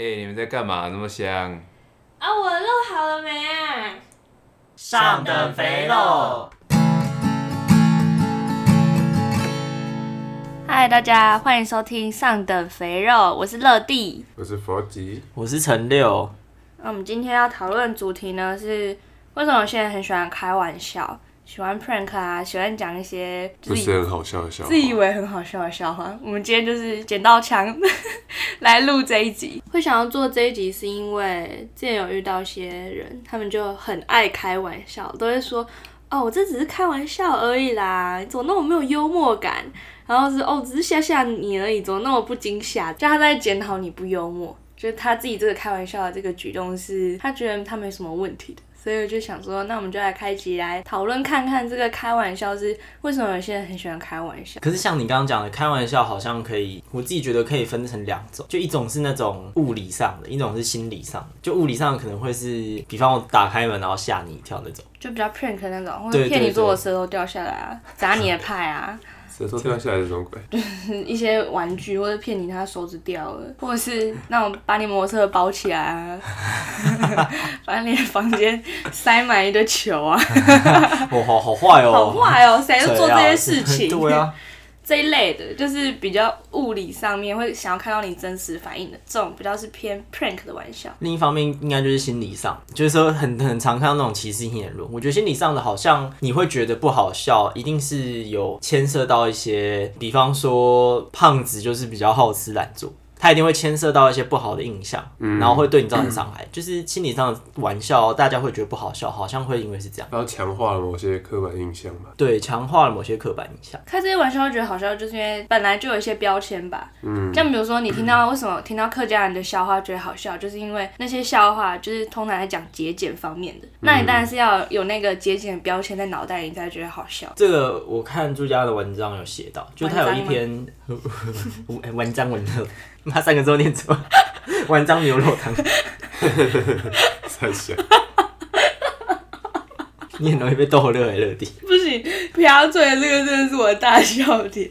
哎、欸，你们在干嘛？那么香？啊，我的肉好了没啊？上等肥肉。嗨，大家欢迎收听上等肥肉，我是乐蒂，我是佛吉，我是陈六。那我们今天要讨论主题呢是，为什么有些人很喜欢开玩笑？喜欢 prank 啊，喜欢讲一些不是很好笑的笑话，自以为很好笑的笑话。我们今天就是捡到枪 来录这一集。会想要做这一集，是因为之前有遇到一些人，他们就很爱开玩笑，都会说：“哦，我这只是开玩笑而已啦，你怎么那么没有幽默感？”然后是：“哦，只是吓吓你而已，怎么那么不惊吓？”就他在检讨你不幽默，就是他自己这个开玩笑的这个举动是他觉得他没什么问题的。所以我就想说，那我们就来开集来讨论看看，这个开玩笑是为什么有些人很喜欢开玩笑。可是像你刚刚讲的，开玩笑好像可以，我自己觉得可以分成两种，就一种是那种物理上的，一种是心理上的。就物理上可能会是，比方我打开门然后吓你一跳那种，就比较 prank 那种，或者骗你说我舌头掉下来啊，砸你的派啊。舌头掉下来是什么鬼？就 是一些玩具，或者骗你他手指掉了，或者是那种把你摩托车包起来啊，把你的房间塞满一堆球啊。哦，好好坏哦！好坏哦！谁都做这些事情？对啊。这一类的，就是比较物理上面会想要看到你真实反应的，这种比较是偏 prank 的玩笑。另一方面，应该就是心理上，就是说很很常看到那种歧视性言论。我觉得心理上的，好像你会觉得不好笑，一定是有牵涉到一些，比方说胖子就是比较好吃懒做。他一定会牵涉到一些不好的印象，嗯、然后会对你造成伤害，嗯、就是心理上的玩笑，大家会觉得不好笑，好像会因为是这样，然后强化了某些刻板印象吧。对，强化了某些刻板印象。开这些玩笑会觉得好笑，就是因为本来就有一些标签吧。嗯，像比如说你听到为什么听到客家人的笑话觉得好笑，就是因为那些笑话就是通常在讲节俭方面的，嗯、那你当然是要有那个节俭标签在脑袋里，你才觉得好笑。这个我看朱家的文章有写到，就他有一篇 文章文章。他三个字念错，玩章牛肉汤，太香。你很容易被逗乐，乐迪。不行，瓢嘴这个真的是我的大笑点。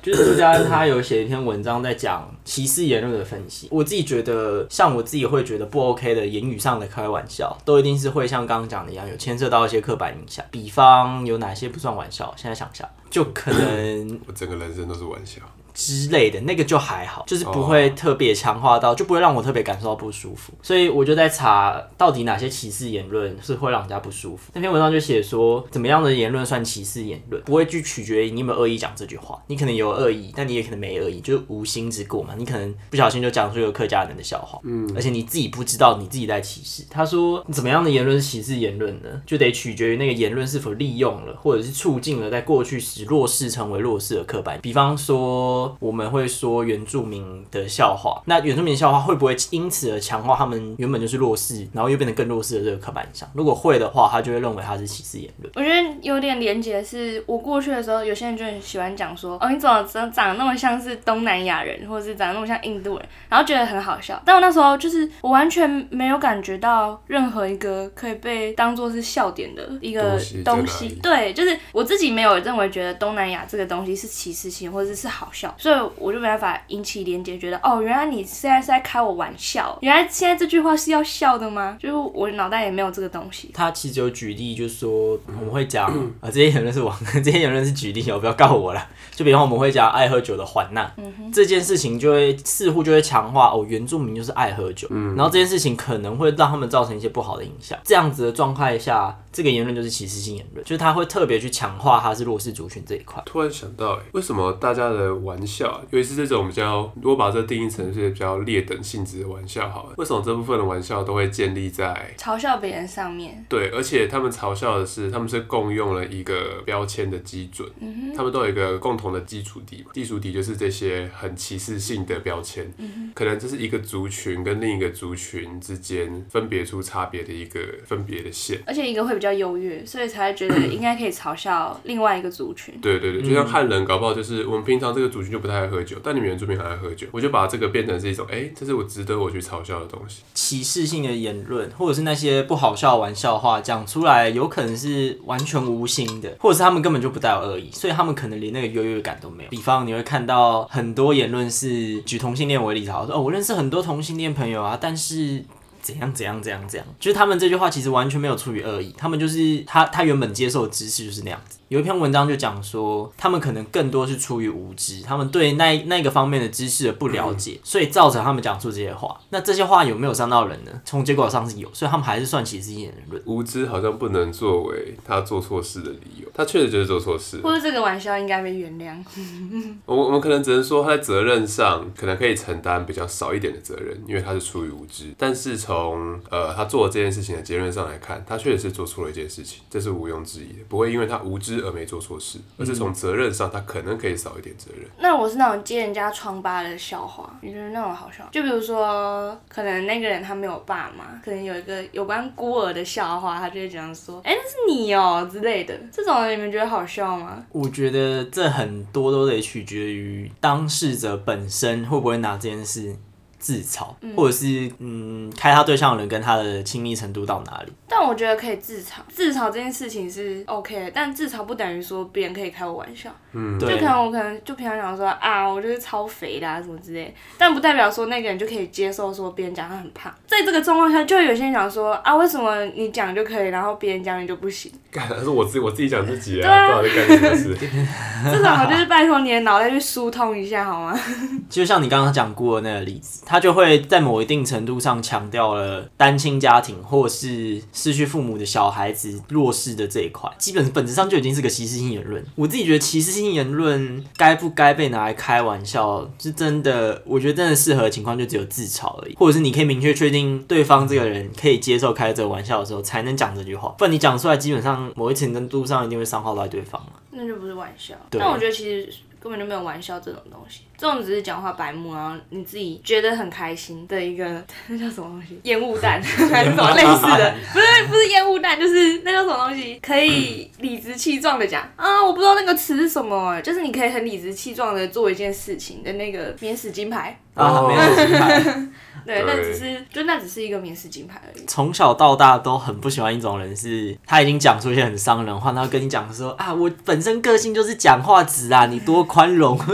就是朱家他有写一篇文章在讲歧视言论的分析。我自己觉得，像我自己会觉得不 OK 的言语上的开玩笑，都一定是会像刚刚讲的一样，有牵涉到一些刻板印象。比方有哪些不算玩笑？现在想一下，就可能 我整个人生都是玩笑。之类的那个就还好，就是不会特别强化到，就不会让我特别感受到不舒服。所以我就在查到底哪些歧视言论是会让人家不舒服。那篇文章就写说，怎么样的言论算歧视言论？不会去取决于你有没有恶意讲这句话，你可能有恶意，但你也可能没恶意，就是无心之过嘛。你可能不小心就讲出一个客家人的笑话，嗯，而且你自己不知道你自己在歧视。他说，怎么样的言论是歧视言论呢？就得取决于那个言论是否利用了，或者是促进了在过去使弱势成为弱势的刻板。比方说，我们会说。原住民的笑话，那原住民的笑话会不会因此而强化他们原本就是弱势，然后又变得更弱势的这个刻板印象？如果会的话，他就会认为他是歧视言论。我觉得有点连结，是我过去的时候，有些人就很喜欢讲说，哦，你怎么长长得那么像是东南亚人，或者是长得那么像印度人，然后觉得很好笑。但我那时候就是我完全没有感觉到任何一个可以被当做是笑点的一个东西。东西对，就是我自己没有认为觉得东南亚这个东西是歧视性，或者是好笑，所以我就没办法引起连接，觉得哦，原来你现在是在开我玩笑，原来现在这句话是要笑的吗？就是我脑袋也没有这个东西。他其实有举例，就是说我们会讲 啊、呃，这些言论是网，这些言论是举例，我不要告我了。就比方我们会讲爱喝酒的环娜，嗯、哼这件事情就会似乎就会强化哦，原住民就是爱喝酒，嗯、然后这件事情可能会让他们造成一些不好的影响。这样子的状态下，这个言论就是歧视性言论，就是他会特别去强化他是弱势族群这一块。突然想到，为什么大家的玩笑，尤其是这种比较，如果把这定义成是比较劣等性质的玩笑，好了，为什么这部分的玩笑都会建立在嘲笑别人上面？对，而且他们嘲笑的是，他们是共用了一个标签的基准，嗯、哼他们都有一个共同的基础底嘛，基础底就是这些很歧视性的标签，嗯、哼可能这是一个族群跟另一个族群之间分别出差别的一个分别的线，而且一个会比较。优越，所以才会觉得应该可以嘲笑另外一个族群。对对对，就像汉人，搞不好就是我们平常这个族群群就不太爱喝酒，但你们原住民很爱喝酒，我就把这个变成是一种，哎、这是我值得我去嘲笑的东西。歧视性的言论，或者是那些不好笑玩笑话讲出来，有可能是完全无心的，或者是他们根本就不带有恶意，所以他们可能连那个优越感都没有。比方你会看到很多言论是举同性恋为例子，说哦，我认识很多同性恋朋友啊，但是。怎样怎样怎样怎样，就是他们这句话其实完全没有出于恶意，他们就是他他原本接受的知识就是那样子。有一篇文章就讲说，他们可能更多是出于无知，他们对那那个方面的知识的不了解，所以造成他们讲出这些话。那这些话有没有伤到人呢？从结果上是有，所以他们还是算歧视性言论。无知好像不能作为他做错事的理由，他确实就是做错事，或者这个玩笑应该被原谅。我我们可能只能说他在责任上可能可以承担比较少一点的责任，因为他是出于无知。但是从呃他做了这件事情的结论上来看，他确实是做错了一件事情，这是毋庸置疑的，不会因为他无知而没做错事。而是从责任上，他可能可以少一点责任。那我是那种揭人家疮疤的笑话，你觉得那种好笑？就比如说，可能那个人他没有爸妈，可能有一个有关孤儿的笑话，他就会这样说：“哎、欸，那是你哦、喔、之类的。”这种你们觉得好笑吗？我觉得这很多都得取决于当事者本身会不会拿这件事。自嘲，或者是嗯，开他对象的人跟他的亲密程度到哪里？但我觉得可以自嘲，自嘲这件事情是 OK 的，但自嘲不等于说别人可以开我玩笑。嗯，就可能我可能就平常讲说啊，我就是超肥的啊什么之类，但不代表说那个人就可以接受说别人讲他很胖。在这个状况下，就有些人讲说啊，为什么你讲就可以，然后别人讲你就不行？干，是我自己我自己讲自己啊，到底干什么事？这种我就是拜托你的脑袋去疏通一下好吗？就像你刚刚讲过的那个例子，他就会在某一定程度上强调了单亲家庭或是失去父母的小孩子弱势的这一块，基本本质上就已经是个歧视性言论。我自己觉得歧视性言论该不该被拿来开玩笑，是真的，我觉得真的适合的情况就只有自嘲而已，或者是你可以明确确定对方这个人可以接受开这个玩笑的时候，才能讲这句话。不然你讲出来，基本上某一程度上一定会伤害到对方。那就不是玩笑。但我觉得其实。根本就没有玩笑这种东西，这种只是讲话白目，然后你自己觉得很开心的一个，那叫什么东西？烟雾弹 还是什么类似的？不是不是烟雾弹，就是那叫什么东西？可以理直气壮的讲啊，我不知道那个词是什么，就是你可以很理直气壮的做一件事情的那个免死金牌啊，免死金牌。对，那只是就那只是一个免死金牌而已。从小到大都很不喜欢一种人，是他已经讲出一些很伤人话，然后跟你讲说啊，我本身个性就是讲话直啊，你多宽容。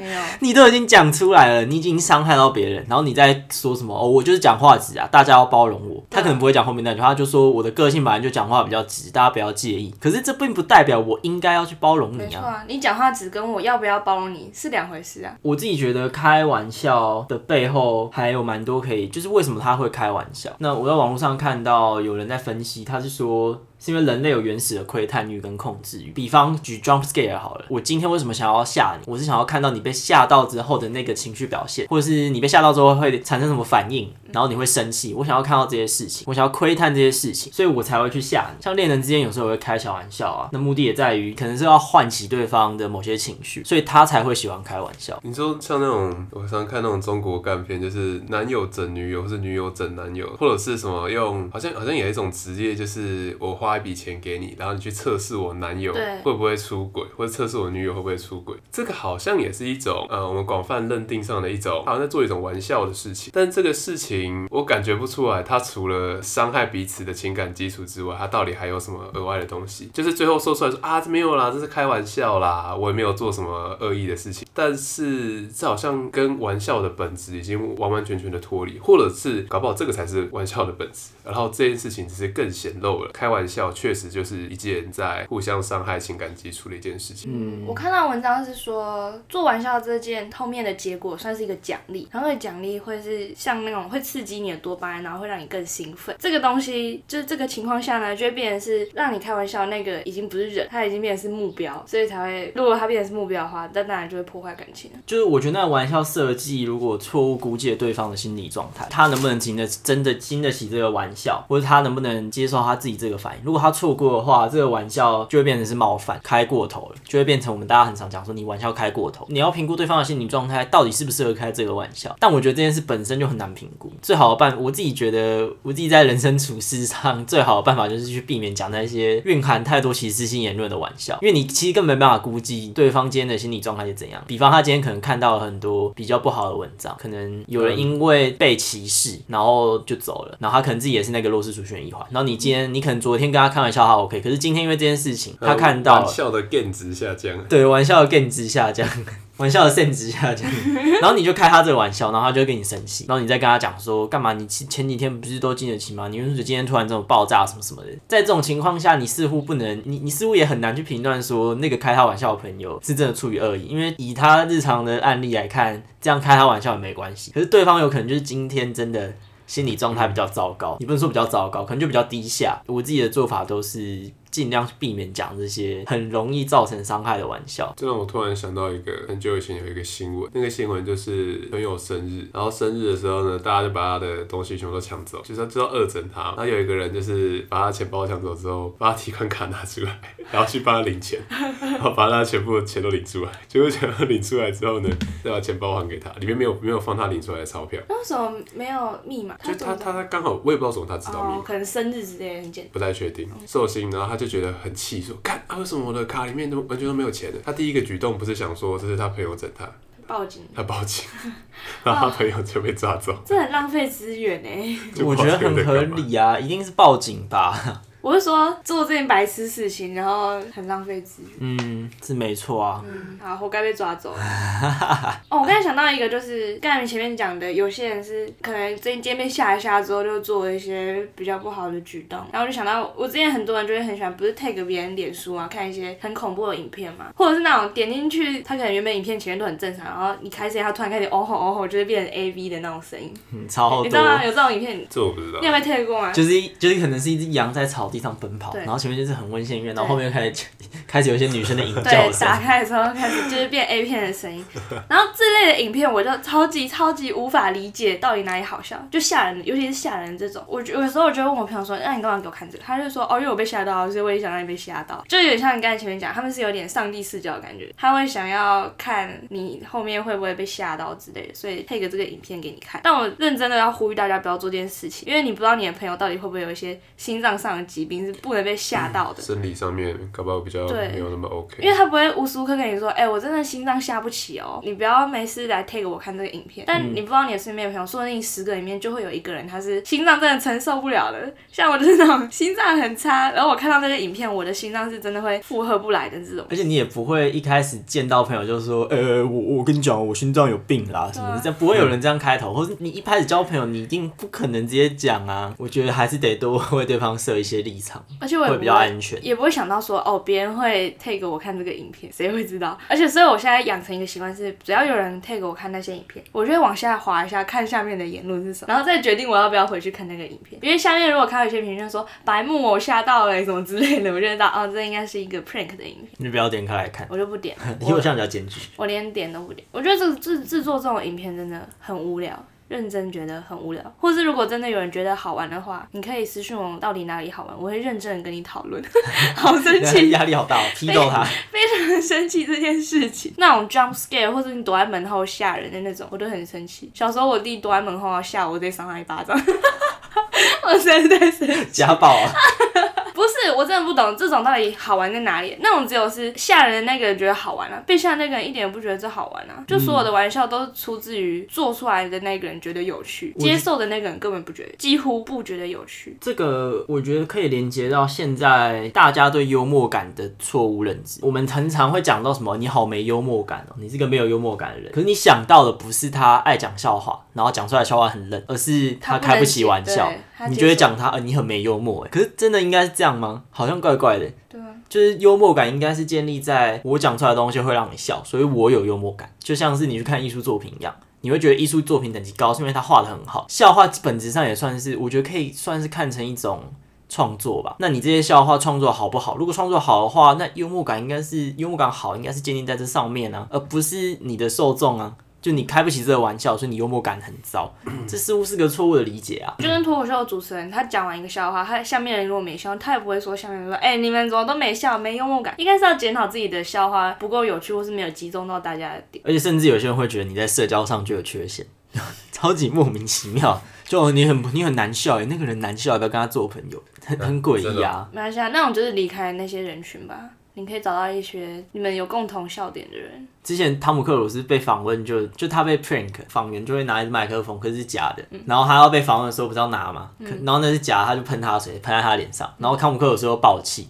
没有，你都已经讲出来了，你已经伤害到别人，然后你再说什么哦，我就是讲话直啊，大家要包容我。他可能不会讲后面那句话，他就说我的个性本来就讲话比较直，大家不要介意。可是这并不代表我应该要去包容你啊。啊，你讲话直跟我要不要包容你是两回事啊。我自己觉得开玩笑的背后还有蛮多都可以，就是为什么他会开玩笑。那我在网络上看到有人在分析，他是说。是因为人类有原始的窥探欲跟控制欲。比方举 jump scare 好了，我今天为什么想要吓你？我是想要看到你被吓到之后的那个情绪表现，或者是你被吓到之后会产生什么反应，然后你会生气。我想要看到这些事情，我想要窥探这些事情，所以我才会去吓你。像恋人之间有时候会开小玩笑啊，那目的也在于可能是要唤起对方的某些情绪，所以他才会喜欢开玩笑。你说像那种我常看那种中国干片，就是男友整女友，或是女友整男友，或者是什么用，好像好像有一种职业，就是我花一笔钱给你。然后你去测试我男友会不会出轨，或者测试我女友会不会出轨，这个好像也是一种呃，我们广泛认定上的一种，好像在做一种玩笑的事情。但这个事情我感觉不出来，他除了伤害彼此的情感基础之外，他到底还有什么额外的东西？就是最后说出来说啊，这没有啦，这是开玩笑啦，我也没有做什么恶意的事情。但是这好像跟玩笑的本质已经完完全全的脱离，或者是搞不好这个才是玩笑的本质。然后这件事情只是更显露了，开玩笑确实就是。一件在互相伤害情感基础的一件事情。嗯，我看到文章是说，做玩笑这件后面的结果算是一个奖励，然后那奖励会是像那种会刺激你的多巴胺，然后会让你更兴奋。这个东西就是这个情况下呢，就会变成是让你开玩笑那个已经不是人，他已经变成是目标，所以才会，如果他变成是目标的话，那当然就会破坏感情。就是我觉得那个玩笑设计如果错误估计了对方的心理状态，他能不能经得真的经得起这个玩笑，或者他能不能接受他自己这个反应？如果他错过的话，这个玩笑就会变成是冒犯，开过头了，就会变成我们大家很常讲说你玩笑开过头。你要评估对方的心理状态，到底适不适合开这个玩笑。但我觉得这件事本身就很难评估。最好的办，我自己觉得我自己在人生处事上最好的办法就是去避免讲那些蕴含太多歧视性言论的玩笑，因为你其实根本没办法估计对方今天的心理状态是怎样。比方他今天可能看到了很多比较不好的文章，可能有人因为被歧视，然后就走了，然后他可能自己也是那个弱势族群一环。然后你今天，你可能昨天跟他开玩笑，他 OK，可是今天因为这件事情，他看到玩笑的 gain 值下降，对，玩笑的 gain 值下降。玩笑的性质下降，然后你就开他这个玩笑，然后他就会跟你生气，然后你再跟他讲说干嘛？你前几天不是都经得起吗？你为什么今天突然这种爆炸什么什么的？在这种情况下，你似乎不能，你你似乎也很难去评断说那个开他玩笑的朋友是真的出于恶意，因为以他日常的案例来看，这样开他玩笑也没关系。可是对方有可能就是今天真的心理状态比较糟糕，也不能说比较糟糕，可能就比较低下。我自己的做法都是。尽量避免讲这些很容易造成伤害的玩笑。这让我突然想到一个很久以前有一个新闻，那个新闻就是朋友生日，然后生日的时候呢，大家就把他的东西全部都抢走，就是知道恶整他。然后有一个人就是把他钱包抢走之后，把他提款卡拿出来，然后去帮他领钱，然后把他全部的钱都领出来。结果钱领出来之后呢，再把钱包还给他，里面没有没有放他领出来的钞票。那为什么没有密码？就他他他刚好，我也不知道怎么他知道密码，哦，可能生日之类很简单，不太确定。寿星，然后他就觉得很气，说：“看啊，为什么我的卡里面都完全都没有钱的？”他第一个举动不是想说这是他朋友整他，报警，他报警，然后他朋友就被抓走。这很浪费资源呢。我觉得很合理啊，一定是报警吧。我是说做这件白痴事情，然后很浪费资源。嗯，是没错啊。嗯，好，活该被抓走。哦，我刚才想到一个，就是刚才你前面讲的，有些人是可能最近见面吓一吓之后，就做了一些比较不好的举动，然后我就想到，我之前很多人就会很喜欢，不是 take 别人脸书啊，看一些很恐怖的影片嘛，或者是那种点进去，他可能原本影片前面都很正常，然后你开始，他突然开始哦吼哦吼，就会变成 A V 的那种声音。嗯，超多。你知道吗？有这种影片？这我不知道。你有没有 tag 过吗？就是就是可能是一只羊在草地上奔跑，然后前面就是很温馨音乐，然后后面开始开始有一些女生的影叫声。对，打开的时候开始就是变 A 片的声音，然后这类的影片我就超级超级无法理解到底哪里好笑，就吓人，尤其是吓人这种。我有时候我就问我朋友说，那你干嘛给我看这个？他就说，哦，因为我被吓到，所以我也想让你被吓到。就有点像你刚才前面讲，他们是有点上帝视角的感觉，他会想要看你后面会不会被吓到之类的，所以配个这个影片给你看。但我认真的要呼吁大家不要做这件事情，因为你不知道你的朋友到底会不会有一些心脏上的疾病，是不能被吓到的。嗯、生理上面搞不好比较没有那么 OK，因为他不会无时无刻跟你说，哎、欸，我真的心脏下不起哦，你不要没事来 take 我看这个影片。但你不知道你的身边的朋友，说不定十个里面就会有一个人他是心脏真的承受不了的。像我就是那种心脏很差，然后我看到那个影片，我的心脏是真的会负荷不来的这种。而且你也不会一开始见到朋友就说，呃、欸，我我跟你讲，我心脏有病啦什么的，这样不会有人这样开头，或者你一开始交朋友，你一定不可能直接讲啊。我觉得还是得多为对方设一些立场，而且我也会比较安全，也不会想到说，哦，别人会 take 我看这个影片，谁会知道？而且所以我现在养成一个习惯是，只要有人 take 我看那些影片，我就会往下滑一下，看下面的言论是什么，然后再决定我要不要回去看那个影片。因为下面如果看到一些评论说白目我吓到了什么之类的，我就知道哦，这应该是一个 prank 的影片。你不要点开来看，我就不点。因为我现在比较检举，我连点都不点。我觉得这制制作这种影片真的很无聊。认真觉得很无聊，或是如果真的有人觉得好玩的话，你可以私信我到底哪里好玩，我会认真的跟你讨论。好生气，压力好大，批斗他，非常的生气这件事情。那种 jump scare 或者你躲在门后吓人的那种，我都很生气。小时候我弟躲在门后要吓我，直接扇他一巴掌。我实在太生气，家暴啊！不是，我真的不懂这种到底好玩在哪里？那种只有是吓人的那个人觉得好玩啊，被吓的那个人一点也不觉得这好玩啊。就所有的玩笑都是出自于做出来的那个人觉得有趣，接受的那个人根本不觉得，几乎不觉得有趣。这个我觉得可以连接到现在大家对幽默感的错误认知。我们常常会讲到什么，你好没幽默感哦，你是个没有幽默感的人。可是你想到的不是他爱讲笑话，然后讲出来笑话很冷，而是他开不起玩笑。你觉得讲他，呃，你很没幽默哎。可是真的应该是这样吗？好像怪怪的。对啊，就是幽默感应该是建立在我讲出来的东西会让你笑，所以我有幽默感。就像是你去看艺术作品一样，你会觉得艺术作品等级高，是因为他画的很好。笑话本质上也算是，我觉得可以算是看成一种创作吧。那你这些笑话创作好不好？如果创作好的话，那幽默感应该是幽默感好，应该是建立在这上面啊，而不是你的受众啊。就你开不起这个玩笑，所以你幽默感很糟，这似乎是个错误的理解啊。就跟脱口秀的主持人，他讲完一个笑话，他下面人如果没笑，他也不会说下面人说，哎、欸，你们怎么都没笑，没幽默感？应该是要检讨自己的笑话不够有趣，或是没有集中到大家的点。而且甚至有些人会觉得你在社交上就有缺陷，超级莫名其妙。就你很你很难笑哎，那个人难笑，要不要跟他做朋友？很很诡异啊。没关系啊，那种就是离开那些人群吧。你可以找到一些你们有共同笑点的人。之前汤姆克鲁斯被访问就，就就他被 prank，访员就会拿一支麦克风，可是是假的。嗯、然后他要被访问的时候不知道拿嘛，嗯、然后那是假，他就喷他的水，喷在他脸上。然后汤姆克鲁斯又爆气，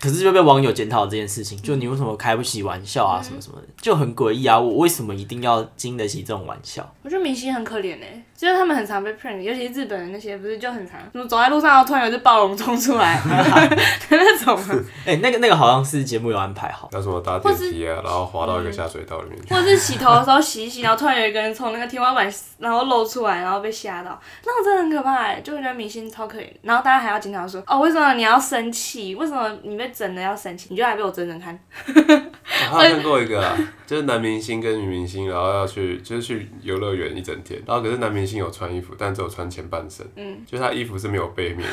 可是就被网友检讨这件事情，就你为什么开不起玩笑啊，什么什么的，就很诡异啊！我为什么一定要经得起这种玩笑？我觉得明星很可怜哎、欸。就是他们很常被 prank，尤其是日本人那些，不是就很常，什么走在路上然后突然有只暴龙冲出来 那种。哎、欸，那个那个好像是节目有安排好，要什么搭电梯啊，然后滑到一个下水道里面去，或者是洗头的时候洗一洗，然后突然有一个人从那个天花板然后露出来，然后被吓到，那种真的很可怕哎，就觉得明星超可怜。然后大家还要经常说，哦，为什么你要生气？为什么你被整的要生气？你就来被我整整看。我看过一个啊，就是男明星跟女明星，然后要去就是去游乐园一整天，然后可是男明星有穿衣服，但只有穿前半身，嗯，就他衣服是没有背面。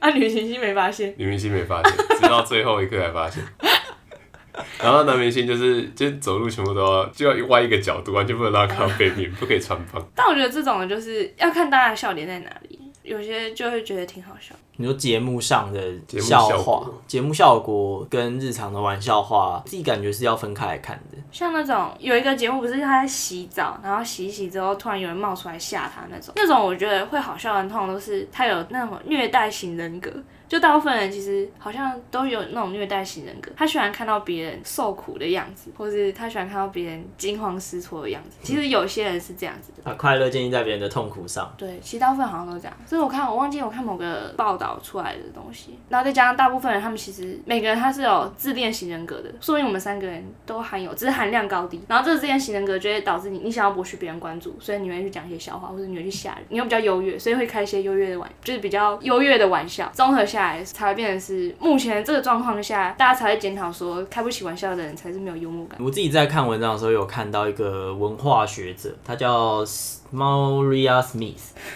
啊，女明星没发现，女明星没发现，直到最后一刻才发现。然后男明星就是就走路全部都要就要歪一个角度，完全不能让他看到背面，不可以穿帮。但我觉得这种就是要看大家的笑点在哪里。有些就会觉得挺好笑。你说节目上的笑话，节目效果跟日常的玩笑话，自己感觉是要分开来看的。像那种有一个节目，不是他在洗澡，然后洗一洗之后，突然有人冒出来吓他那种，那种我觉得会好笑的，通常都是他有那种虐待型人格。就大部分人其实好像都有那种虐待型人格，他喜欢看到别人受苦的样子，或是他喜欢看到别人惊慌失措的样子。其实有些人是这样子的，把快乐建立在别人的痛苦上。对，其实大部分好像都这样。所以我看我忘记我看某个报道出来的东西，然后再加上大部分人他们其实每个人他是有自恋型人格的，说明我们三个人都含有，只是含量高低。然后这个自恋型人格就会导致你你想要博取别人关注，所以你会去讲一些笑话，或者你会去吓人，你又比较优越，所以会开一些优越的玩，就是比较优越的玩笑，综合下来才会变成。是目前这个状况下，大家才会检讨说，开不起玩笑的人才是没有幽默感。我自己在看文章的时候，有看到一个文化学者，他叫。Maria Smith，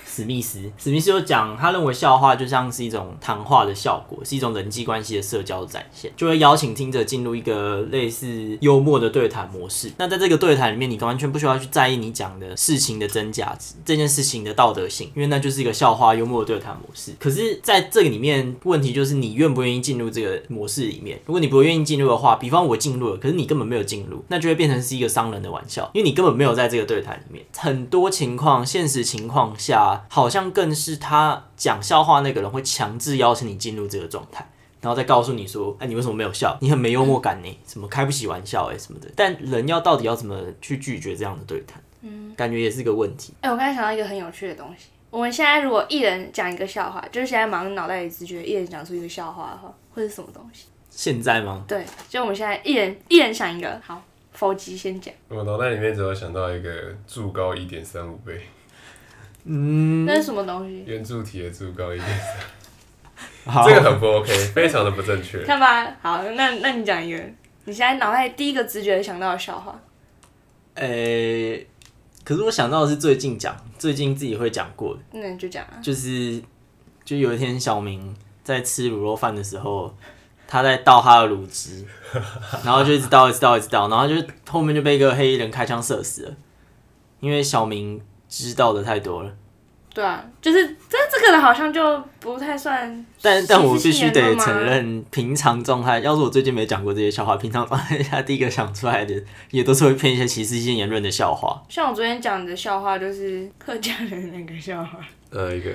史密斯，史密斯就讲，他认为笑话就像是一种谈话的效果，是一种人际关系的社交展现，就会邀请听者进入一个类似幽默的对谈模式。那在这个对谈里面，你完全不需要去在意你讲的事情的真假值，这件事情的道德性，因为那就是一个笑话幽默的对谈模式。可是，在这个里面，问题就是你愿不愿意进入这个模式里面。如果你不愿意进入的话，比方我进入了，可是你根本没有进入，那就会变成是一个伤人的玩笑，因为你根本没有在这个对谈里面。很多情。况，现实情况下，好像更是他讲笑话那个人会强制邀请你进入这个状态，然后再告诉你说：“哎，你为什么没有笑？你很没幽默感呢？什么开不起玩笑哎什么的。”但人要到底要怎么去拒绝这样的对谈？嗯，感觉也是个问题。哎，我刚才想到一个很有趣的东西。我们现在如果一人讲一个笑话，就是现在马上脑袋里直觉一人讲出一个笑话的话，会是什么东西？现在吗？对，就我们现在一人一人想一个，好。否极先讲，我脑袋里面只有想到一个柱高一点三五倍，嗯，那是什么东西？圆柱体的柱高一点三，这个很不 OK，非常的不正确。看吧，好，那那你讲一个，你现在脑袋第一个直觉想到的笑话。诶、欸，可是我想到的是最近讲，最近自己会讲过的，那你就讲啊，就是就有一天小明在吃卤肉饭的时候。他在倒他的卤汁，然后就一直倒，一直倒，一直倒，然后就后面就被一个黑衣人开枪射死了，因为小明知道的太多了。对啊，就是这这个人好像就不太算。但但我必须得承认，平常状态，要是我最近没讲过这些笑话，平常状态下第一个想出来的，也都是会偏一些歧视性言论的笑话。像我昨天讲的笑话，就是客家人那个笑话。呃，一个。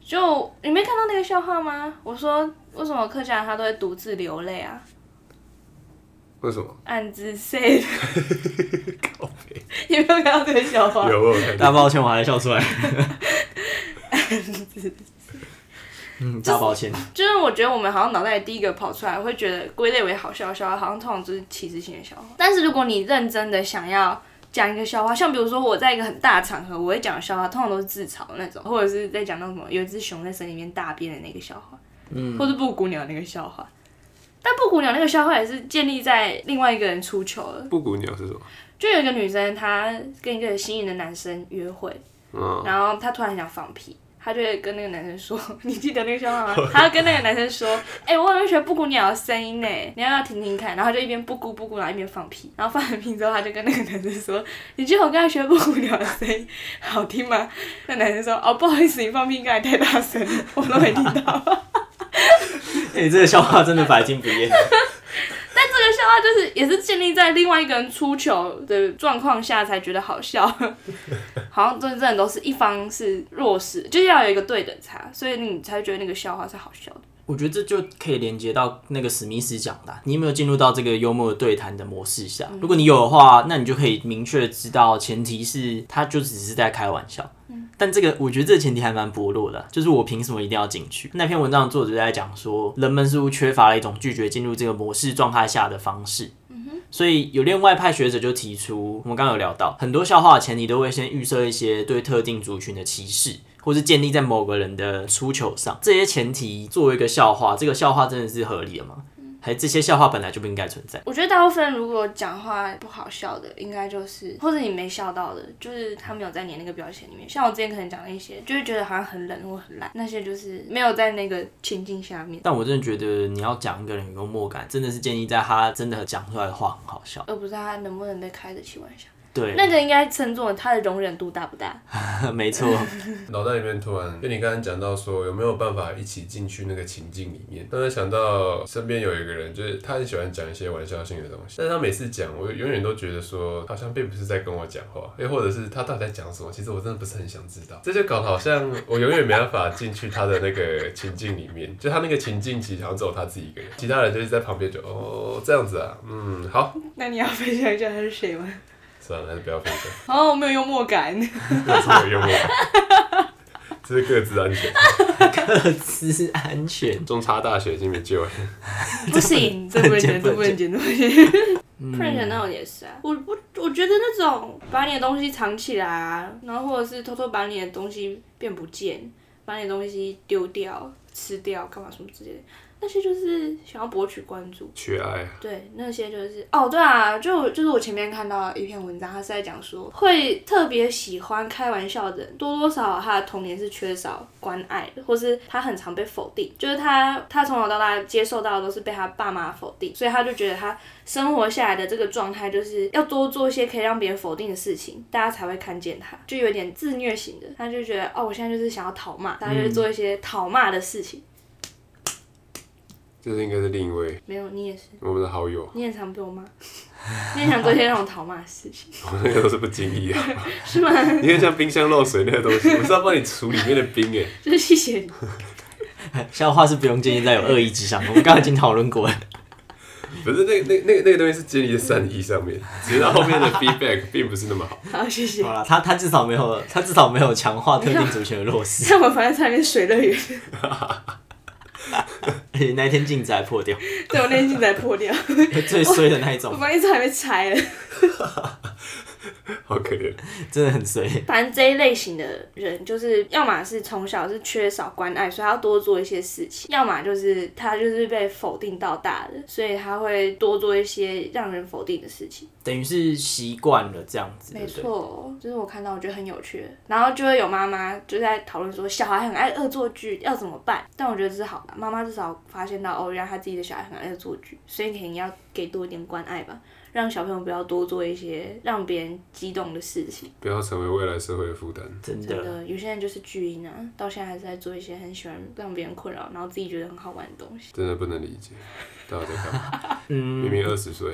就你没看到那个笑话吗？我说为什么客家人他都会独自流泪啊？为什么？暗自 say 的。你没有看到这个笑话？有，我看到。大抱歉，我还笑出来。嗯，大抱歉。就是我觉得我们好像脑袋里第一个跑出来，会觉得归类为好笑的笑话，好像通常就是歧视性的笑话。但是如果你认真的想要。讲一个笑话，像比如说我在一个很大的场合，我会讲的笑话，通常都是自嘲的那种，或者是在讲那种什么有一只熊在森林里面大便的那个笑话，嗯，或是布谷鸟那个笑话，但布谷鸟那个笑话也是建立在另外一个人出糗了。布谷鸟是什么？就有一个女生，她跟一个心仪的男生约会，嗯，然后她突然想放屁。他就会跟那个男生说：“ 你记得那个笑话吗？” 他要跟那个男生说：“哎、欸，我好像学布谷鸟的声音呢，你要不要听听看？”然后他就一边布谷布谷，然后一边放屁。然后放完屁之后，他就跟那个男生说：“你记得我刚才学布谷鸟的声音好听吗？”那男生说：“哦，不好意思，你放屁刚才太大声了，我都没听到。” 哎、欸，这个笑话真的百听不厌。他就是也是建立在另外一个人出糗的状况下才觉得好笑，好像真正都是一方是弱势，就是要有一个对等差，所以你才觉得那个笑话是好笑的。我觉得这就可以连接到那个史密斯讲的，你有没有进入到这个幽默的对谈的模式下？如果你有的话，那你就可以明确知道，前提是他就只是在开玩笑。但这个我觉得这个前提还蛮薄弱的，就是我凭什么一定要进去？那篇文章的作者在讲说，人们似乎缺乏了一种拒绝进入这个模式状态下的方式。所以有另外派学者就提出，我们刚刚有聊到，很多笑话的前提都会先预设一些对特定族群的歧视。或是建立在某个人的出糗上，这些前提作为一个笑话，这个笑话真的是合理的吗？还是这些笑话本来就不应该存在？我觉得大部分如果讲话不好笑的，应该就是或者你没笑到的，就是他没有在你那个标签里面。像我之前可能讲了一些，就会觉得好像很冷或很烂，那些就是没有在那个情境下面。但我真的觉得你要讲一个人有幽默感，真的是建立在他真的讲出来的话很好笑，而不是他能不能被开得起玩笑。对，那个应该称作他的容忍度大不大？没错。脑袋里面突然，就你刚刚讲到说有没有办法一起进去那个情境里面，突然想到身边有一个人，就是他很喜欢讲一些玩笑性的东西，但是他每次讲，我永远都觉得说好像并不是在跟我讲话，又或者是他到底在讲什么，其实我真的不是很想知道。这就搞得好像我永远没办法进去他的那个情境里面，就他那个情境其实好像只有他自己一个人，其他人就是在旁边就哦这样子啊，嗯好。那你要分享一下他是谁吗？算了，还是不要分享。哦，我没有幽默感。这是没有幽默感。这是各自安全。各自安全。中差大学已经没救了。不行，这不能剪，这不能剪，这不能剪。print 那种也是啊，我我我觉得那种把你的东西藏起来啊，然后或者是偷偷把你的东西变不见，把你的东西丢掉、吃掉，干嘛什么之类的。那些就是想要博取关注，缺爱。对，那些就是哦，对啊，就就是我前面看到一篇文章，他是在讲说，会特别喜欢开玩笑的人，多多少少他的童年是缺少关爱的，或是他很常被否定，就是他他从小到大接受到的都是被他爸妈否定，所以他就觉得他生活下来的这个状态就是要多做一些可以让别人否定的事情，大家才会看见他，就有点自虐型的，他就觉得哦，我现在就是想要讨骂，大家就是做一些讨骂的事情。这是应该是另一位，没有，你也是我们的好友，你也常被我骂，你也想做一些让我讨骂的事情，我那个都是不经意的，是吗？你看像冰箱漏水那个东西，我是要帮你处里面的冰哎，就是谢谢你。笑话是不用建立在有恶意之上，我们刚刚已经讨论过了。不是那那那那个东西是建立在善意上面，只是它后面的 feedback 并不是那么好。好，谢谢。好了，他他至少没有，他至少没有强化特定族群的弱势。像我房间上面水乐园。而 且那一天镜子还破掉，对，我那天镜子还破掉，最衰的那一种。我房间还没拆了，好可怜，真的很衰。反正这一类型的人，就是要么是从小是缺少关爱，所以他要多做一些事情；要么就是他就是被否定到大的，所以他会多做一些让人否定的事情。等于是习惯了这样子。没错，就是我看到我觉得很有趣，然后就会有妈妈就在讨论说，小孩很爱恶作剧，要怎么办？但我觉得这是好的，妈妈至少发现到哦，原来他自己的小孩很爱恶作剧，所以你肯定要给多一点关爱吧。让小朋友不要多做一些让别人激动的事情，不要成为未来社会的负担。真的，真的，有些人就是巨婴啊，到现在还是在做一些很喜欢让别人困扰，然后自己觉得很好玩的东西。真的不能理解，到底在干嘛？嗯，明明二十岁。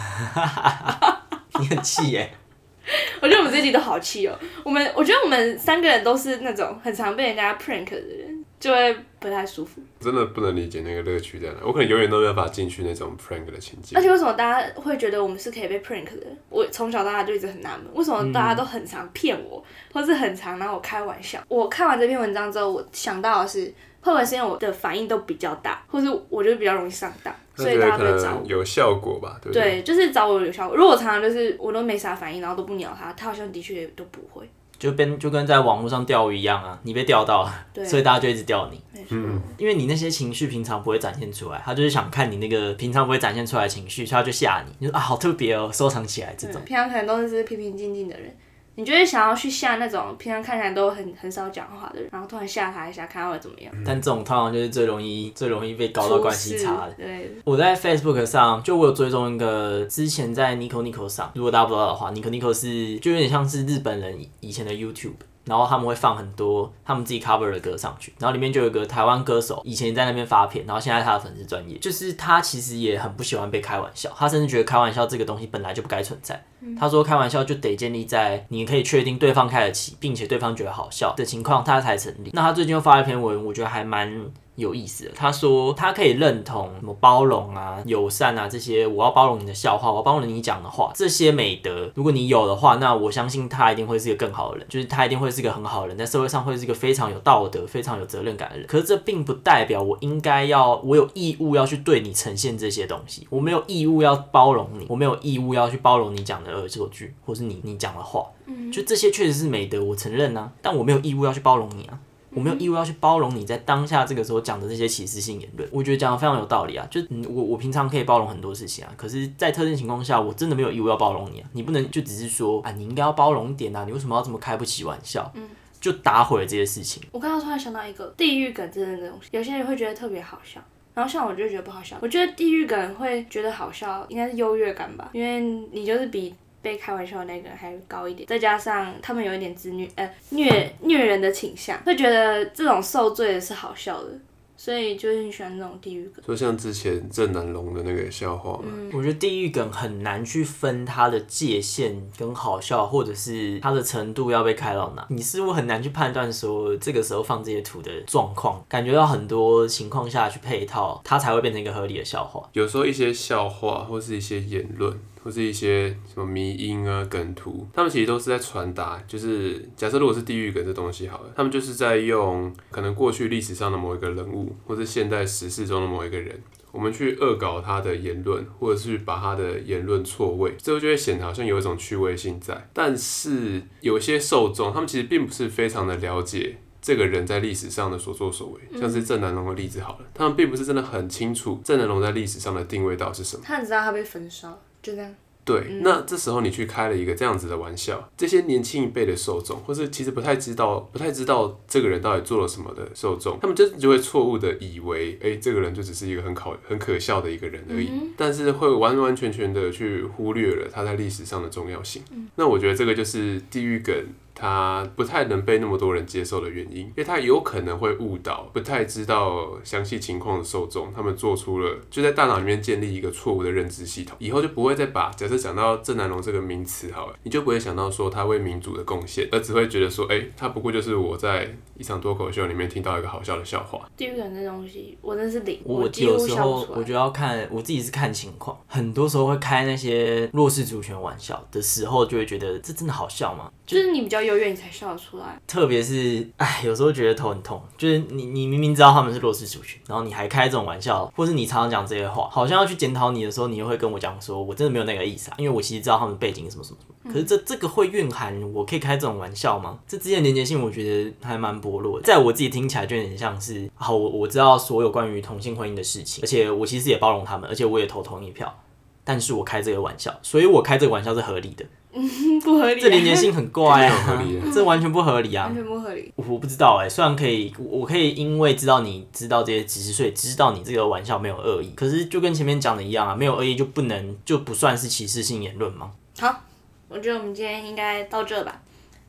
你很气耶？我觉得我们这集都好气哦。我们我觉得我们三个人都是那种很常被人家 prank 的人。就会不太舒服，真的不能理解那个乐趣在哪。我可能永远都没办法进去那种 prank 的情境。而且为什么大家会觉得我们是可以被 prank 的？我从小到大就一直很纳闷，为什么大家都很常骗我，或是很常拿我开玩笑？我看完这篇文章之后，我想到的是，会不会是因为我的反应都比较大，或是我觉得比较容易上当，所以大家会找我。有效果吧？对对？对，就是找我有效果。如果我常常就是我都没啥反应，然后都不鸟他，他好像的确也都不会。就跟就跟在网络上钓鱼一样啊，你被钓到了，所以大家就一直钓你。嗯，因为你那些情绪平常不会展现出来，他就是想看你那个平常不会展现出来的情绪，所以他就吓你。你说啊，好特别哦，收藏起来这种。平常可能都是平平静静的人。你就会想要去吓那种平常看起来都很很少讲话的人，然后突然吓他一下，看他会怎么样。但这种通常就是最容易最容易被搞到关系差的。对，我在 Facebook 上就我有追踪一个，之前在 Nico Nico 上，如果大家不知道的话，Nico Nico 是就有点像是日本人以前的 YouTube。然后他们会放很多他们自己 cover 的歌上去，然后里面就有一个台湾歌手，以前在那边发片，然后现在他的粉丝专业，就是他其实也很不喜欢被开玩笑，他甚至觉得开玩笑这个东西本来就不该存在。他说开玩笑就得建立在你可以确定对方开得起，并且对方觉得好笑的情况，他才成立。那他最近又发了一篇文，我觉得还蛮。有意思的，他说他可以认同什么包容啊、友善啊这些，我要包容你的笑话，我要包容你讲的话，这些美德，如果你有的话，那我相信他一定会是一个更好的人，就是他一定会是一个很好的人，在社会上会是一个非常有道德、非常有责任感的人。可是这并不代表我应该要，我有义务要去对你呈现这些东西，我没有义务要包容你，我没有义务要去包容你讲的恶作剧，或是你你讲的话，就这些确实是美德，我承认啊，但我没有义务要去包容你啊。我没有义务要去包容你在当下这个时候讲的这些歧视性言论，我觉得讲的非常有道理啊。就我我平常可以包容很多事情啊，可是，在特定情况下，我真的没有义务要包容你啊。你不能就只是说啊，你应该要包容一点啊，你为什么要这么开不起玩笑？嗯，就打毁了这些事情。我刚刚突然想到一个地狱梗这样的东西，有些人会觉得特别好笑，然后像我就觉得不好笑。我觉得地狱梗会觉得好笑，应该是优越感吧，因为你就是比。被开玩笑的那个人还高一点，再加上他们有一点自虐，呃，虐虐人的倾向，会觉得这种受罪的是好笑的，所以就很喜欢这种地狱梗。就像之前郑南龙的那个笑话，嗯，我觉得地狱梗很难去分它的界限跟好笑，或者是它的程度要被开到哪，你似乎很难去判断说这个时候放这些图的状况，感觉到很多情况下去配套，它才会变成一个合理的笑话。有时候一些笑话或是一些言论。或是一些什么迷因啊、梗图，他们其实都是在传达，就是假设如果是地狱梗这东西好了，他们就是在用可能过去历史上的某一个人物，或是现代时事中的某一个人，我们去恶搞他的言论，或者是把他的言论错位，最后就会显得好像有一种趣味性在。但是有些受众，他们其实并不是非常的了解这个人在历史上的所作所为，像是郑南榕的例子好了，他们并不是真的很清楚郑南榕在历史上的定位到底是什么。他很知道他被焚烧。就这样。对，那这时候你去开了一个这样子的玩笑，这些年轻一辈的受众，或是其实不太知道、不太知道这个人到底做了什么的受众，他们真的就会错误的以为，哎，这个人就只是一个很可很可笑的一个人而已，嗯、但是会完完全全的去忽略了他在历史上的重要性。嗯、那我觉得这个就是地狱梗。他不太能被那么多人接受的原因，因为他有可能会误导不太知道详细情况的受众，他们做出了就在大脑里面建立一个错误的认知系统，以后就不会再把假设讲到郑南龙这个名词好了，你就不会想到说他为民主的贡献，而只会觉得说，哎、欸，他不过就是我在一场脱口秀里面听到一个好笑的笑话。地狱感这东西，我真是零，我有时候我觉得要看我自己是看情况，很多时候会开那些弱势主权玩笑的时候，就会觉得这真的好笑吗？就，就是你比较优越，你才笑得出来。特别是，哎，有时候觉得头很痛。就是你，你明明知道他们是弱势族群，然后你还开这种玩笑，或是你常常讲这些话，好像要去检讨你的时候，你又会跟我讲说，我真的没有那个意思啊。因为我其实知道他们背景什么什么什么。可是这这个会蕴含我可以开这种玩笑吗？这之间的连接性，我觉得还蛮薄弱的。在我自己听起来，就有点像是，好，我我知道所有关于同性婚姻的事情，而且我其实也包容他们，而且我也投同意票。但是我开这个玩笑，所以我开这个玩笑是合理的。嗯，不合理。这连接性很怪啊，合理这完全不合理啊，完全不合理。我不知道哎、欸，虽然可以，我可以因为知道你知道这些知识，所以知道你这个玩笑没有恶意。可是就跟前面讲的一样啊，没有恶意就不能就不算是歧视性言论吗？好，我觉得我们今天应该到这吧。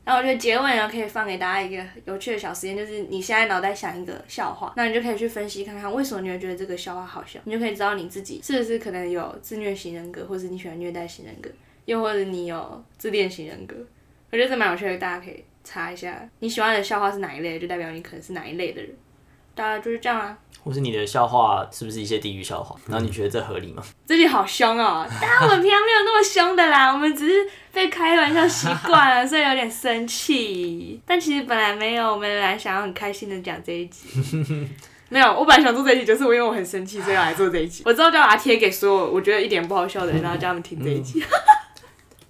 然后我觉得结尾呢，可以放给大家一个有趣的小实验，就是你现在脑袋想一个笑话，那你就可以去分析看看为什么你会觉得这个笑话好笑，你就可以知道你自己是不是可能有自虐型人格，或是你喜欢虐待型人格。又或者你有自恋型人格，我觉得这蛮有趣的，大家可以查一下你喜欢的笑话是哪一类，就代表你可能是哪一类的人。大家就是这样啊。或是你的笑话是不是一些地狱笑话？然后你觉得这合理吗？这句好凶哦！但我们平常没有那么凶的啦，我们只是被开玩笑习惯了，所以有点生气。但其实本来没有，我们本来想要很开心的讲这一集。没有，我本来想做这一集，就是我因为我很生气，所以要来做这一集。我之后就要把它贴给所有我觉得一点不好笑的人，然后叫他们听这一集。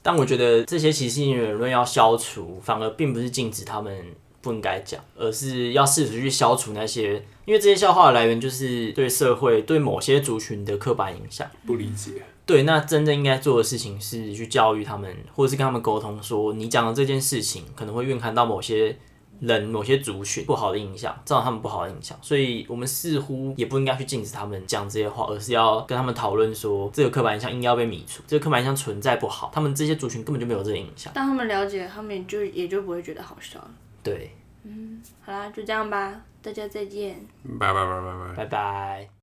但我觉得这些歧视性言论要消除，反而并不是禁止他们不应该讲，而是要试图去消除那些，因为这些笑话的来源就是对社会、对某些族群的刻板印象。不理解。对，那真正应该做的事情是去教育他们，或者是跟他们沟通，说你讲的这件事情可能会蕴含到某些人、某些族群不好的影响，造成他们不好的影响。所以，我们似乎也不应该去禁止他们讲这些话，而是要跟他们讨论说，这个刻板印象应该要被米除，这个刻板印象存在不好，他们这些族群根本就没有这个影响。当他们了解，他们就也就不会觉得好笑了。对，嗯，好啦，就这样吧，大家再见，拜拜拜拜拜拜拜。